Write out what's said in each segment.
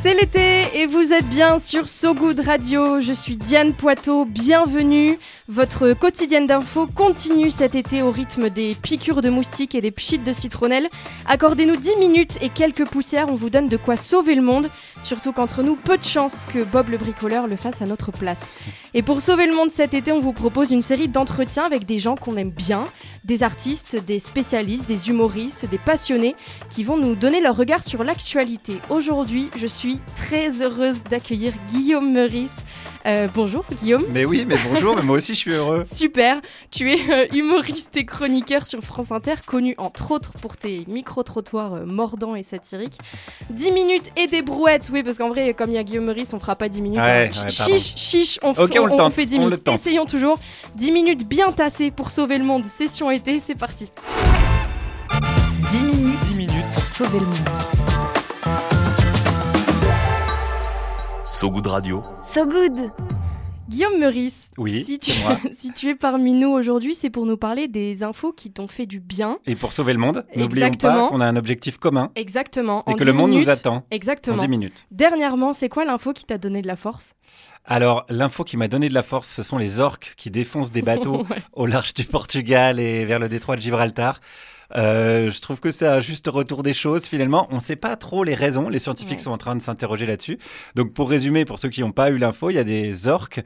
C'est l'été et vous êtes bien sur So Good Radio. Je suis Diane Poiteau, bienvenue. Votre quotidienne d'info continue cet été au rythme des piqûres de moustiques et des pchites de citronnelle. Accordez-nous 10 minutes et quelques poussières, on vous donne de quoi sauver le monde. Surtout qu'entre nous, peu de chance que Bob le bricoleur le fasse à notre place. Et pour sauver le monde cet été, on vous propose une série d'entretiens avec des gens qu'on aime bien, des artistes, des spécialistes, des humoristes, des passionnés qui vont nous donner leur regard sur l'actualité. Aujourd'hui, je suis très heureuse d'accueillir Guillaume Meurice. Euh, bonjour Guillaume. Mais oui, mais bonjour, mais moi aussi je suis heureux. Super, tu es euh, humoriste et chroniqueur sur France Inter, connu entre autres pour tes micro-trottoirs euh, mordants et satiriques. 10 minutes et des brouettes, oui, parce qu'en vrai, comme il y a Guillaume Meurice, on fera pas 10 minutes. Ouais, hein. ouais, chiche, chiche, on, fait 10 on le minutes. tente. Essayons toujours. 10 minutes bien tassées pour sauver le monde. Session été, c'est parti. 10 minutes 10 minutes. pour sauver le monde. So Good Radio. So Good Guillaume Meurice, Oui, si, tu, c'est moi. si tu es parmi nous aujourd'hui, c'est pour nous parler des infos qui t'ont fait du bien. Et pour sauver le monde, n'oublions Exactement. pas qu'on a un objectif commun Exactement. et en que le 10 monde minutes. nous attend en Exactement. 10 minutes. Dernièrement, c'est quoi l'info qui t'a donné de la force? Alors, l'info qui m'a donné de la force, ce sont les orques qui défoncent des bateaux Ouais. au large du Portugal et vers le détroit de Gibraltar. Euh, je trouve que c'est un juste retour des choses. Finalement, on ne sait pas trop les raisons. Les scientifiques Ouais. sont en train de s'interroger là-dessus. Donc, pour résumer, pour ceux qui n'ont pas eu l'info, il y a des orques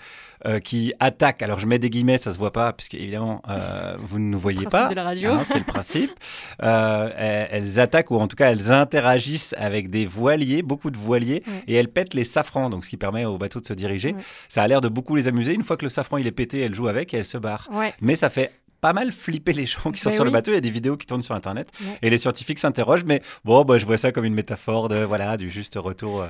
euh, qui attaquent. Alors, je mets des guillemets, ça se voit pas, puisque évidemment, euh, vous ne nous voyez principe pas. de la radio. Hein, c'est le principe. Euh, elles, attaquent ou en tout cas elles interagissent avec des voiliers, beaucoup de voiliers, Ouais. et elles pètent les safrans, donc ce qui permet au bateau de se diriger. Ouais. Ça a l'air de beaucoup les amuser. Une fois que le safran il est pété, elles jouent avec et elles se barrent. Ouais. Mais ça fait pas mal flipper les gens qui sont Ben sur le bateau. Il y a des vidéos qui tournent sur Internet Ouais. et les scientifiques s'interrogent. Mais bon, bah, je vois ça comme une métaphore de voilà du juste retour euh,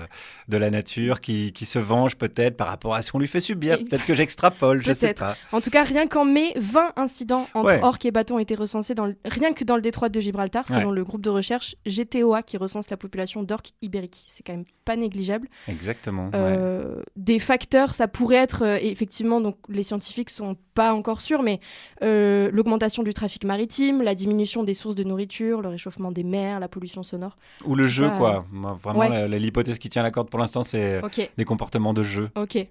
de la nature qui, qui se venge peut-être par rapport à ce qu'on lui fait subir. Peut-être que j'extrapole, je sais pas. En tout cas, rien qu'en mai, 20 incidents entre Ouais. orques et bateaux ont été recensés dans le- rien que dans le détroit de Gibraltar, selon le groupe de recherche GTOA qui recense la population d'orques ibériques. C'est quand même pas négligeable. Exactement. Euh, Des facteurs, ça pourrait être euh, effectivement, donc les scientifiques sont pas encore sûrs, mais euh, l'augmentation du trafic maritime, la diminution des sources de nourriture, le réchauffement des mers, la pollution sonore. Ou le jeu, ça, quoi. Moi, Vraiment, ouais. l'hypothèse qui tient la corde pour l'instant, c'est Ok, des comportements de jeu. ok.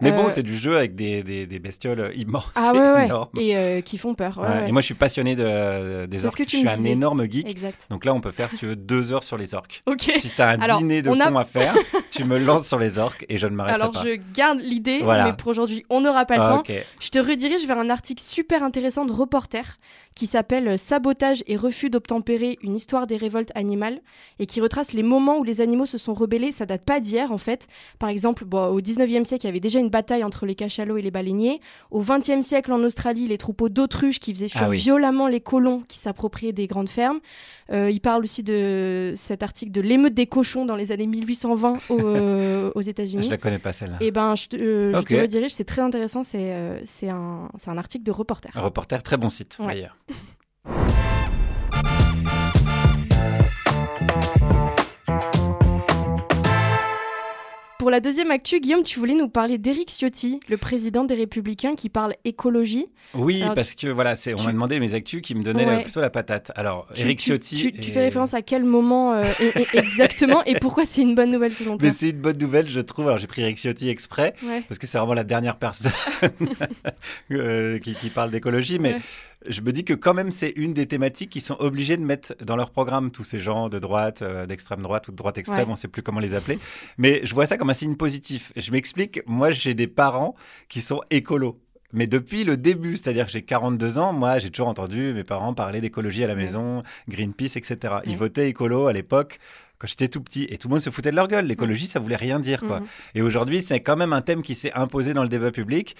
Mais bon, Euh, c'est du jeu avec des, des, des bestioles immenses. Ah ouais. énormes. Et euh, qui font peur. Et moi, je suis passionné de, des orques. que tu je suis un disais. énorme geek. Exact. Donc là, on peut faire, si tu veux, deux heures sur les orques. Ok. Si tu as un Alors, dîner de a- cons à faire, tu me lances sur les orques et je ne Alors pas. je garde l'idée, Voilà. mais pour aujourd'hui, on n'aura pas le Ah, temps. Je te redirige vers un article super intéressant de reporter qui s'appelle Sabotage et refus d'obtempérer, une histoire des révoltes animales et qui retrace les moments où les animaux se sont rebellés. Ça date pas d'hier en fait. Par exemple, bon, au 19e siècle, il y avait déjà une bataille entre les cachalots et les baleiniers. Au 20e siècle, en Australie, les troupeaux d'autruches qui faisaient fuir Ah oui. violemment les colons qui s'appropriaient des grandes fermes. Euh, il parle aussi de cet article de l'émeute des cochons dans les années 1820 au- euh, aux États-Unis. Je la connais pas celle-là. Et ben, je te, euh, je Ok. te redirige, c'est très intéressant, c'est euh, c'est un, c'est un article de reporter. Un reporter, très bon site Ouais. d'ailleurs. Pour la deuxième actu, Guillaume, tu voulais nous parler d'Éric Ciotti, le président des Républicains qui parle écologie. Oui, Alors, parce que voilà, c'est, on tu- m'a demandé mes actus qui me donnaient Ouais. la- plutôt la patate. Alors, Tu- Eric tu, Ciotti. Tu, fais référence à quel moment euh, et- et- exactement et pourquoi c'est une bonne nouvelle selon toi Mais c'est une bonne nouvelle, je trouve. Alors, j'ai pris Eric Ciotti exprès. Ouais. parce que c'est vraiment la dernière personne euh, qui, qui parle d'écologie, mais Ouais. Je me dis que quand même c'est une des thématiques qui sont obligés de mettre dans leur programme tous ces gens de droite, euh, d'extrême droite ou de droite extrême, Ouais. on sait plus comment les appeler, mais je vois ça comme un signe positif. Je m'explique, moi j'ai des parents qui sont écolos. Mais depuis le début, c'est-à-dire que j'ai 42 ans, moi j'ai toujours entendu mes parents parler d'écologie à la maison, Greenpeace, etc. Ils Ouais. votaient écolo à l'époque quand j'étais tout petit et tout le monde se foutait de leur gueule. L'écologie, ça voulait rien dire quoi. Mhm. Et aujourd'hui, c'est quand même un thème qui s'est imposé dans le débat public.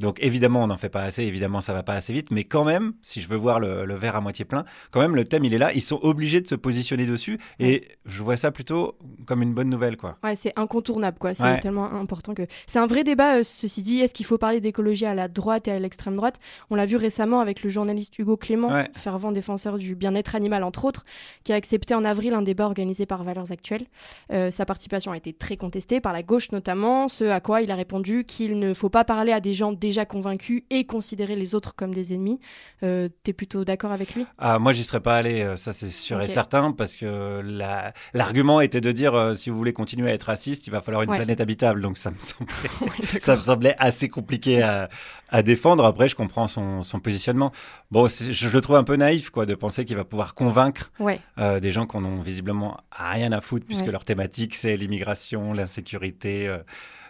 Donc évidemment, on n'en fait pas assez, évidemment, ça va pas assez vite, mais quand même, si je veux voir le, le verre à moitié plein, quand même, le thème, il est là, ils sont obligés de se positionner dessus, et je vois ça plutôt comme une bonne nouvelle, quoi. Ouais, c'est incontournable, quoi. C'est Ouais. tellement important que. C'est un vrai débat, euh, ceci dit. Est-ce qu'il faut parler d'écologie à la droite et à l'extrême droite? On l'a vu récemment avec le journaliste Hugo Clément, Ouais. fervent défenseur du bien-être animal, entre autres, qui a accepté en avril un débat organisé par Valeurs Actuelles. Euh, sa participation a été très contestée par la gauche notamment, ce à quoi il a répondu qu'il ne faut pas parler à des gens déjà convaincus et considérer les autres comme des ennemis. Euh, T'es plutôt d'accord avec lui? Ah, moi, j'y serais pas allé, euh, ça c'est sûr et certain, parce que la- l'argument était de dire euh, si vous voulez continuer à être raciste, il va falloir une Ouais. planète habitable. Donc ça me semblait, Ouais, ça d'accord. me semblait assez compliqué à, à défendre. Après, je comprends son, son positionnement. Bon, je le trouve un peu naïf, quoi, de penser qu'il va pouvoir convaincre Ouais. euh, des gens qui en ont visiblement rien à foutre, puisque leur thématique c'est l'immigration, l'insécurité.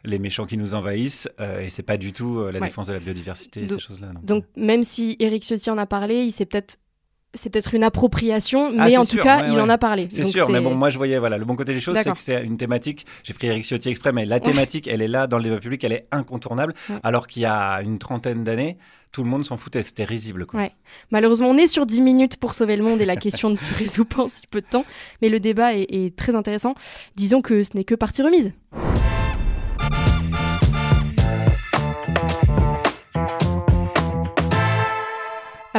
Les méchants qui nous envahissent, euh, et c'est pas du tout euh, la Ouais. défense de la biodiversité, Donc- ces choses-là. Donc même si Eric Ciotti en a parlé, il s'est peut-être c'est peut-être une appropriation, Ah, mais en sûr, tout cas, ouais, il ouais. en a parlé. C'est sûr, mais bon, moi je voyais, voilà, le bon côté des choses, c'est que c'est une thématique. J'ai pris Eric Ciotti exprès, mais la thématique, elle est là dans le débat public, elle est incontournable. Alors qu'il y a une trentaine d'années, tout le monde s'en foutait, c'était risible. Quoi. Ouais. Malheureusement, on est sur 10 minutes pour sauver le monde et la question ne se résout pas en si peu de temps. Mais le débat est, est très intéressant. Disons que ce n'est que partie remise.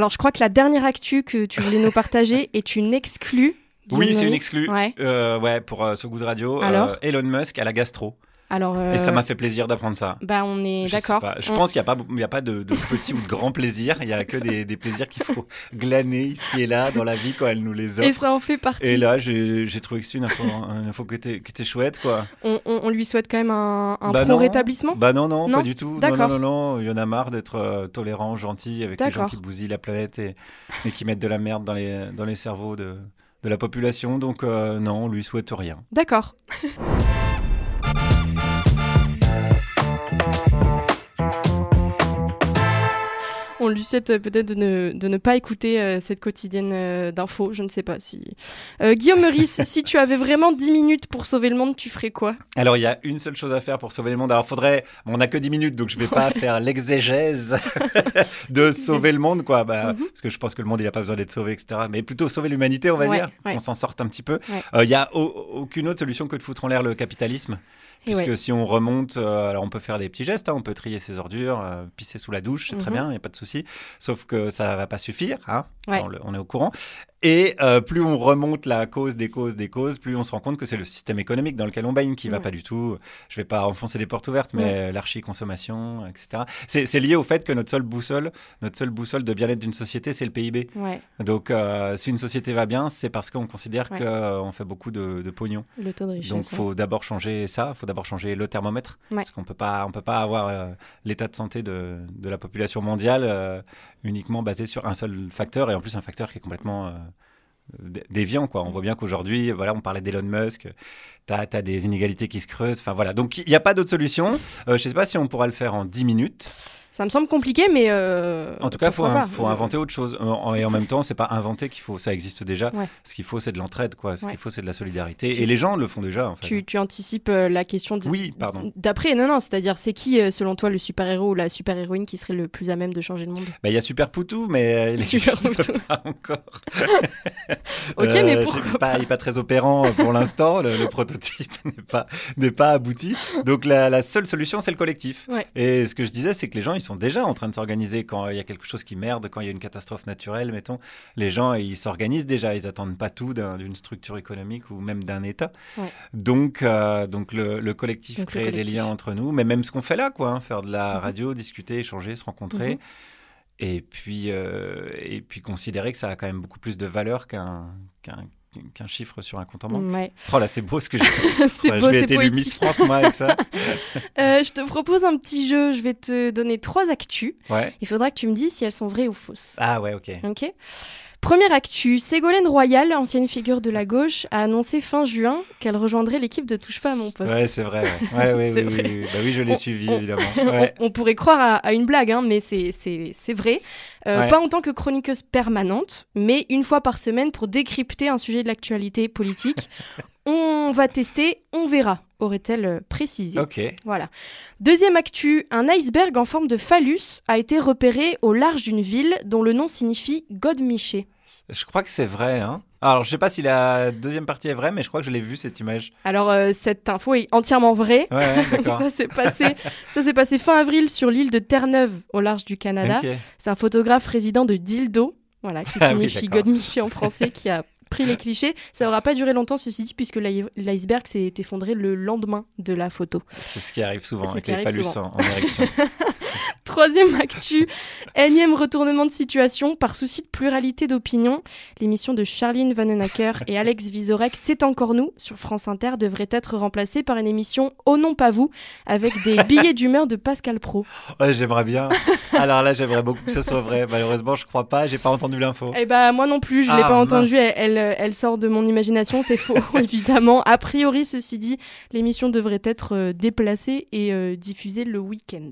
Alors, je crois que la dernière actu que tu voulais nous partager est une exclue. Oui, c'est une exclue. Ouais. Euh, ouais, pour euh, ce goût de radio. Alors euh, Elon Musk à la gastro. Alors, Et ça euh, m'a fait plaisir d'apprendre ça. bah, on est d'accord. Je On- pense qu'il n'y a pas, il y a pas de, de petits ou de grands plaisirs. Il y a que des, des plaisirs qu'il faut glaner ici et là dans la vie quand elle nous les offre. Et ça en fait partie. Et là, j'ai trouvé que c'est une info, une info qui, était, qui était chouette, quoi. On, on- on lui souhaite quand même un, un Bah pro non. rétablissement? Bah non, non, Non? pas du tout. Non, D'accord. non, non, non. Il y en a marre d'être euh, tolérant, gentil avec les gens qui bousillent la planète et, et qui mettent de la merde dans les, dans les cerveaux de, de la population. Donc, euh, non, on lui souhaite rien. D'accord. On souhaite euh, peut-être de ne, de ne pas écouter euh, cette quotidienne euh, d'infos. Je ne sais pas si. Guillaume Meurice, si tu avais vraiment 10 minutes pour sauver le monde, tu ferais quoi? Alors, il y a une seule chose à faire pour sauver le monde. Alors, faudrait. bon, on n'a que 10 minutes, donc je vais pas faire l'exégèse de sauver le monde, quoi. Bah, Mhm. Parce que je pense que le monde, il n'a pas besoin d'être sauvé, etc. Mais plutôt sauver l'humanité, on va Ouais, dire. ouais. Qu'on s'en sorte un petit peu. Ouais. Il y a au- aucune autre solution que de foutre en l'air le capitalisme? Puisque ouais. si on remonte, euh, alors on peut faire des petits gestes, hein, on peut trier ses ordures, euh, pisser sous la douche, c'est très Mhm. bien, il n'y a pas de souci. Sauf que ça va pas suffire, hein, Ça, Ouais. on, le- on est au courant. Et euh, plus on remonte la cause des causes des causes, plus on se rend compte que c'est le système économique dans lequel on baigne qui va Ouais. pas du tout. Je vais pas enfoncer des portes ouvertes, mais l'archi-consommation, etc. C'est c'est lié au fait que notre seule boussole, notre seule boussole de bien-être d'une société, c'est le PIB. Ouais, Donc, euh, si une société va bien, c'est parce qu'on considère Ouais. qu'on fait beaucoup de, de pognon. le taux de richesse. Donc, ouais. faut d'abord changer ça. faut d'abord changer le thermomètre. Ouais. Parce qu'on peut pas, on peut pas avoir euh, l'état de santé de, de la population mondiale euh, uniquement basé sur un seul facteur et en plus un facteur qui est complètement euh, déviant. Quoi. On voit bien qu'aujourd'hui, voilà, on parlait d'Elon Musk. Tu as, des inégalités qui se creusent. Enfin, voilà. Donc, il n'y a pas d'autre solution. Euh, je sais pas si on pourra le faire en 10 minutes. Ça me semble compliqué, mais. euh, En tout cas, il faut, un- faut inventer autre chose. Et en même temps, c'est pas inventer qu'il faut, ça existe déjà. Ouais. Ce qu'il faut, c'est de l'entraide, quoi. Ce Ouais. qu'il faut, c'est de la solidarité. Tu- Et les gens le font déjà, en fait. Tu, tu anticipes euh, la question Oui, pardon. d'après. Non, non, c'est-à-dire, c'est qui, euh, selon toi, le super-héros ou la super-héroïne qui serait le plus à même de changer le monde? Bah, il y a Super Poutou, mais il Super Poutou. pas encore. Ok, mais pourquoi pas, Il n'est pas très opérant pour l'instant. Le, le prototype n'est pas, pas abouti. Donc, la, la seule solution, c'est le collectif. Ouais. Et ce que je disais, c'est que les gens, ils sont déjà en train de s'organiser quand il y a quelque chose qui merde, quand il y a une catastrophe naturelle, mettons. Les gens, ils s'organisent déjà. Ils attendent pas tout d'un- d'une structure économique ou même d'un État. Ouais. Donc, euh, donc le, le collectif Donc, le crée des liens entre nous, mais même ce qu'on fait là, quoi, hein, faire de la Mhm. radio, discuter, échanger, se rencontrer. Mhm. Et puis, euh, et puis considérer que ça a quand même beaucoup plus de valeur qu'un qu'un qu'un chiffre sur un compte en banque. Ouais. Oh là, c'est beau ce que j'ai c'est Ouais, beau, Je vais être Miss. France, moi, avec ça. Euh, je te propose un petit jeu. Je vais te donner trois actus. Ouais. Il faudra que tu me dises si elles sont vraies ou fausses. Ah ouais, ok. Ok. Première actu, Ségolène Royal, ancienne figure de la gauche, a annoncé fin juin qu'elle rejoindrait l'équipe de Touche pas à mon poste. Ouais, c'est vrai. Ouais, ouais, oui, vrai. oui, oui. Bah oui, je l'ai suivi, on- évidemment. Ouais. on, on pourrait croire à, à une blague, hein, mais c'est- vrai. Euh. Pas en tant que chroniqueuse permanente, mais une fois par semaine pour décrypter un sujet de l'actualité politique On va tester, on verra, aurait-elle euh, précisé. Ok. Voilà. Deuxième actu, un iceberg en forme de phallus a été repéré au large d'une ville dont le nom signifie Godmiché. Je crois que c'est vrai. Hein Alors, je sais pas si la deuxième partie est vraie, mais je crois que je l'ai vue cette image. Alors euh, cette info est entièrement vraie. Ouais, ouais, d'accord. ça s'est passé, ça s'est passé fin avril sur l'île de Terre-Neuve, au large du Canada. C'est un photographe résident de Dildo, voilà, qui Ah oui, signifie d'accord. Godmiché en français, qui a pris les clichés. Ça n'aura pas duré longtemps, ceci dit, puisque l'i- l'iceberg s'est effondré le lendemain de la photo. C'est ce qui arrive souvent avec les phallus en, en érection. Troisième actu, énième retournement de situation par souci de pluralité d'opinion. L'émission de Charline Vanhoenacker et Alex Vizorek, C'est encore nous, sur France Inter, devrait être remplacée par une émission Oh non pas vous, avec des billets d'humeur de Pascal Pro. Ouais, j'aimerais bien. Alors là, j'aimerais beaucoup que ça soit vrai. Malheureusement, je crois pas. J'ai pas entendu l'info. Eh bah moi non plus, je l'ai Ah, pas entendu, elle, elle, elle sort de mon imagination, c'est faux évidemment. A priori, ceci dit, l'émission devrait être euh, déplacée et euh, diffusée le week-end.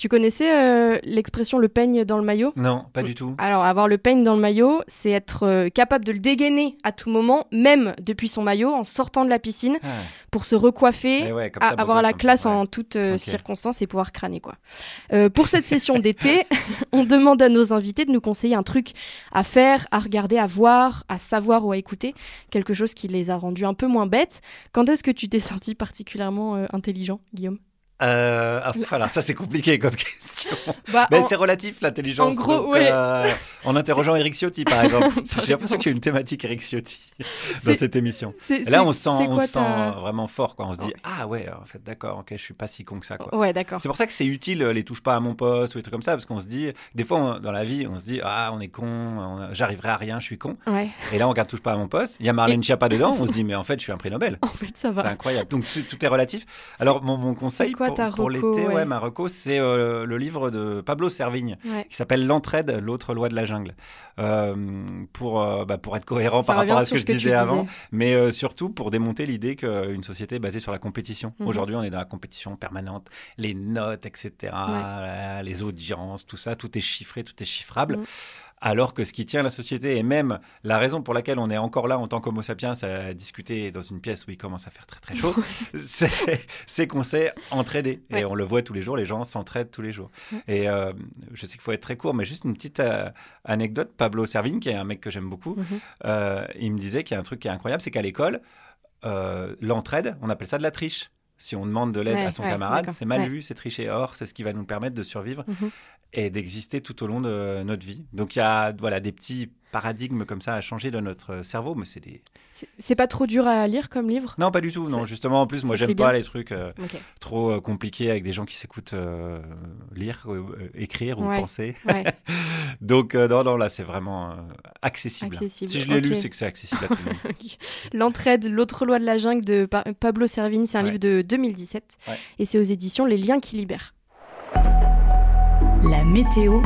Tu connaissais euh, l'expression le peigne dans le maillot? Non, pas du tout. Alors, avoir le peigne dans le maillot, c'est être euh, capable de le dégainer à tout moment, même depuis son maillot, en sortant de la piscine, Ah. pour se recoiffer, Eh ouais, ça, avoir la classe ouais. en toutes euh, circonstances et pouvoir crâner, quoi. Pour cette session d'été, on demande à nos invités de nous conseiller un truc à faire, à regarder, à voir, à savoir ou à écouter, quelque chose qui les a rendus un peu moins bêtes. Quand est-ce que tu t'es senti particulièrement intelligent, Guillaume? Euh, ah, voilà, ça c'est compliqué comme question. bah, Mais en- c'est relatif l'intelligence. en gros, donc, ouais. euh, en interrogeant Eric Ciotti, par exemple. J'ai l'impression qu'il y a une thématique Eric Ciotti dans C'est- cette émission. c'est- Et là, c'est- on se sent, c'est on sent vraiment fort. Quoi. On se dit, ah ouais, en fait, d'accord, ok, je suis pas si con que ça. Quoi. Ouais, d'accord. C'est pour ça que c'est utile euh, les touches pas à mon poste ou des trucs comme ça, parce qu'on se dit, des fois on- dans la vie, on se dit, ah, on est con, on- j'arriverai à rien, je suis con. Ouais, Et là, on regarde touche pas à mon poste, il y a Marlène Schiappa dedans, on se dit, mais en fait, je suis un prix Nobel. en fait, ça C'est va. incroyable. Donc tout tout est relatif. Alors mon, mon conseil quoi pour, ta pour reco, l'été, ouais. ouais, ma reco, c'est euh, le livre de Pablo Servigne Ouais. qui s'appelle L'entraide, l'autre loi de la jungle. Euh, pour euh, bah, pour être cohérent Ça par rapport à ce que je que disais avant, disais. mais surtout pour démonter l'idée qu'une société est basée sur la compétition. Mhm. Aujourd'hui, on est dans la compétition permanente, les notes, etc., les audiences, tout ça, tout est chiffré, tout est chiffrable. Mhm. Alors que ce qui tient la société, et même la raison pour laquelle on est encore là en tant qu'homo sapiens à discuter dans une pièce où il commence à faire très très chaud, c'est qu'on sait entraider. Ouais. Et on le voit tous les jours, les gens s'entraident tous les jours. Ouais. Et euh, je sais qu'il faut être très court, mais juste une petite euh, anecdote. Pablo Servigne, qui est un mec que j'aime beaucoup, Mhm. euh, il me disait qu'il y a un truc qui est incroyable, c'est qu'à l'école, l'entraide, on appelle ça de la triche. Si on demande de l'aide Ouais, à son ouais, camarade, c'est mal Ouais. vu, c'est tricher. Or, c'est ce qui va nous permettre de survivre Mhm. Et d'exister tout au long de notre vie. Donc, il y a voilà, des petits paradigmes comme ça à changer dans notre cerveau, mais c'est des... C'est- pas trop dur à lire comme livre? Non, pas du tout. Non, justement, en plus, moi, j'aime pas les trucs euh, trop euh, compliqués avec des gens qui s'écoutent euh, lire, écrire ou penser. Ouais. Donc, non, non, là, c'est vraiment accessible. Accessible, Si je l'ai lu, c'est que c'est accessible à tout le monde. L'entraide, l'autre loi de la jungle de Pa- Pablo Servigne, c'est un Ouais. livre de 2017 Ouais. et c'est aux éditions Les Liens qui libèrent. La météo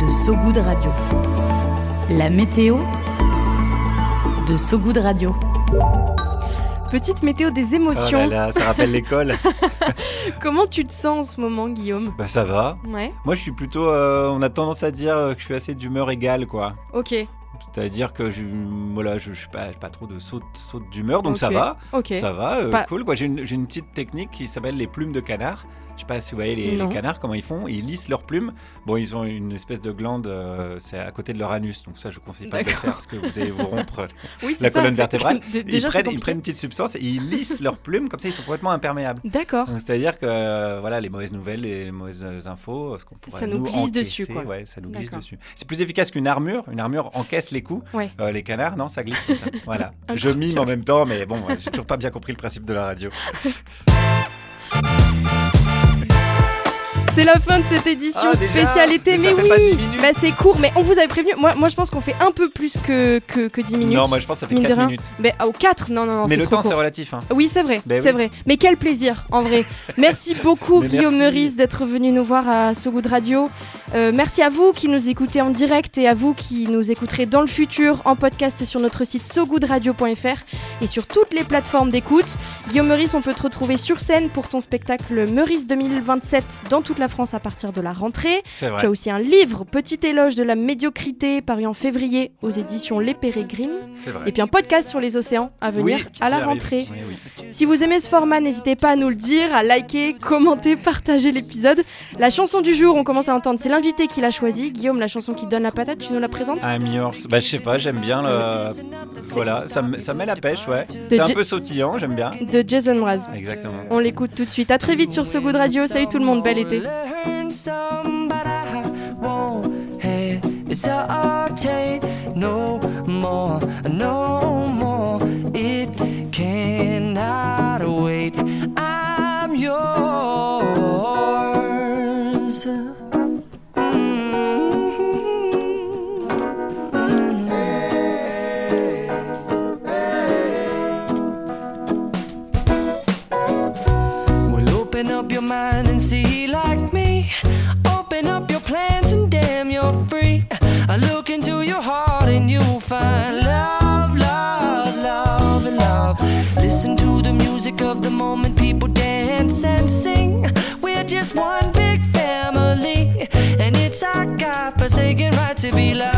de So Good Radio. La météo de So Good Radio. Petite météo des Oh émotions. là là, ça rappelle l'école. Comment tu te sens en ce moment, Guillaume? Bah, ça va. Ouais. Moi, je suis plutôt. euh, on a tendance à dire que je suis assez d'humeur égale, quoi. Ok. C'est-à-dire que je, voilà, je, je suis pas, trop de saute, saute d'humeur, donc ça va. Ok. Ça va, euh, Pas- cool. Quoi. J'ai, une, j'ai une petite technique qui s'appelle les plumes de canard. Je sais pas si vous voyez les, canards, comment ils font. Ils lissent leurs plumes. Bon, ils ont une espèce de glande, euh, c'est à côté de leur anus. Donc ça, je conseille pas de le faire parce que vous allez vous rompre Oui, la ça, colonne vertébrale. Ils, prennent, ils prennent une petite substance et ils lissent leurs plumes. Comme ça, ils sont complètement imperméables. D'accord. C'est-à-dire que euh, voilà, les mauvaises nouvelles, les mauvaises infos, ce qu'on pourrait Ça nous glisse encaisser, dessus, quoi. Ouais, ça nous glisse dessus. C'est plus efficace qu'une armure. Une armure encaisse les coups. Ouais. Euh, les canards, non, ça glisse comme ça. Voilà. Je mime en même temps, mais bon, j'ai toujours pas bien compris le principe de la radio. C'est la fin de cette édition Ah, spéciale été. Mais oui, pas 10 minutes. bah, c'est court, mais on vous avait prévenu. Moi, moi je pense qu'on fait un peu plus que, que, que 10 minutes. Non, moi je pense que ça fait Mine de 4 rien. minutes. Mais au 4 Non, non, non. Mais le trop temps, c'est relatif. hein. Oui, c'est vrai, Ben c'est oui. vrai. Mais quel plaisir, en vrai. Merci beaucoup, Mais Guillaume. Meurice, d'être venu nous voir à So Good Radio. Euh, merci à vous qui nous écoutez en direct et à vous qui nous écouterez dans le futur en podcast sur notre site sogoodradio.fr et sur toutes les plateformes d'écoute. Guillaume Meurice, on peut te retrouver sur scène pour ton spectacle Meurice 2027 dans toute la France à partir de la rentrée. Tu as aussi un livre, Petit éloge de la médiocrité, paru en février aux éditions Les Pérégrines. Et puis un podcast sur les océans à venir Oui, à la rentrée. Oui, oui. Si vous aimez ce format, n'hésitez pas à nous le dire, à liker, commenter, partager l'épisode. La chanson du jour, on commence à entendre, c'est l'invité qui l'a choisi. Guillaume, la chanson qui donne la patate, tu nous la présentes? I'm yours. Bah, je sais pas, j'aime bien le. Voilà, ça, ça met la pêche, ouais. C'est un peu sautillant, j'aime bien. De Jason Mraz. Exactement. On l'écoute tout de suite. À très vite sur ce goût de radio. Salut tout le monde, bel été. Learn some, but I won't hesitate no more, no more. It cannot wait. I'm yours. Mm-hmm. Mm-hmm. Well, open up your mind and see like me. Open up your plans and damn, you're free. I look into your heart and you'll find love, love, love, love. Listen to the music of the moment, people dance and sing. We're just one big family, and it's our God forsaken right to be loved,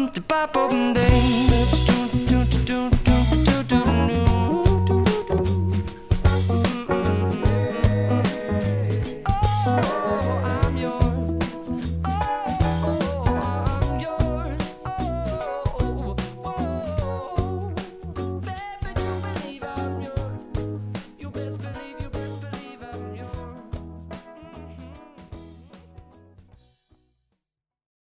Yours. Ah. Ba-da-bum-da-ba-bum-ding.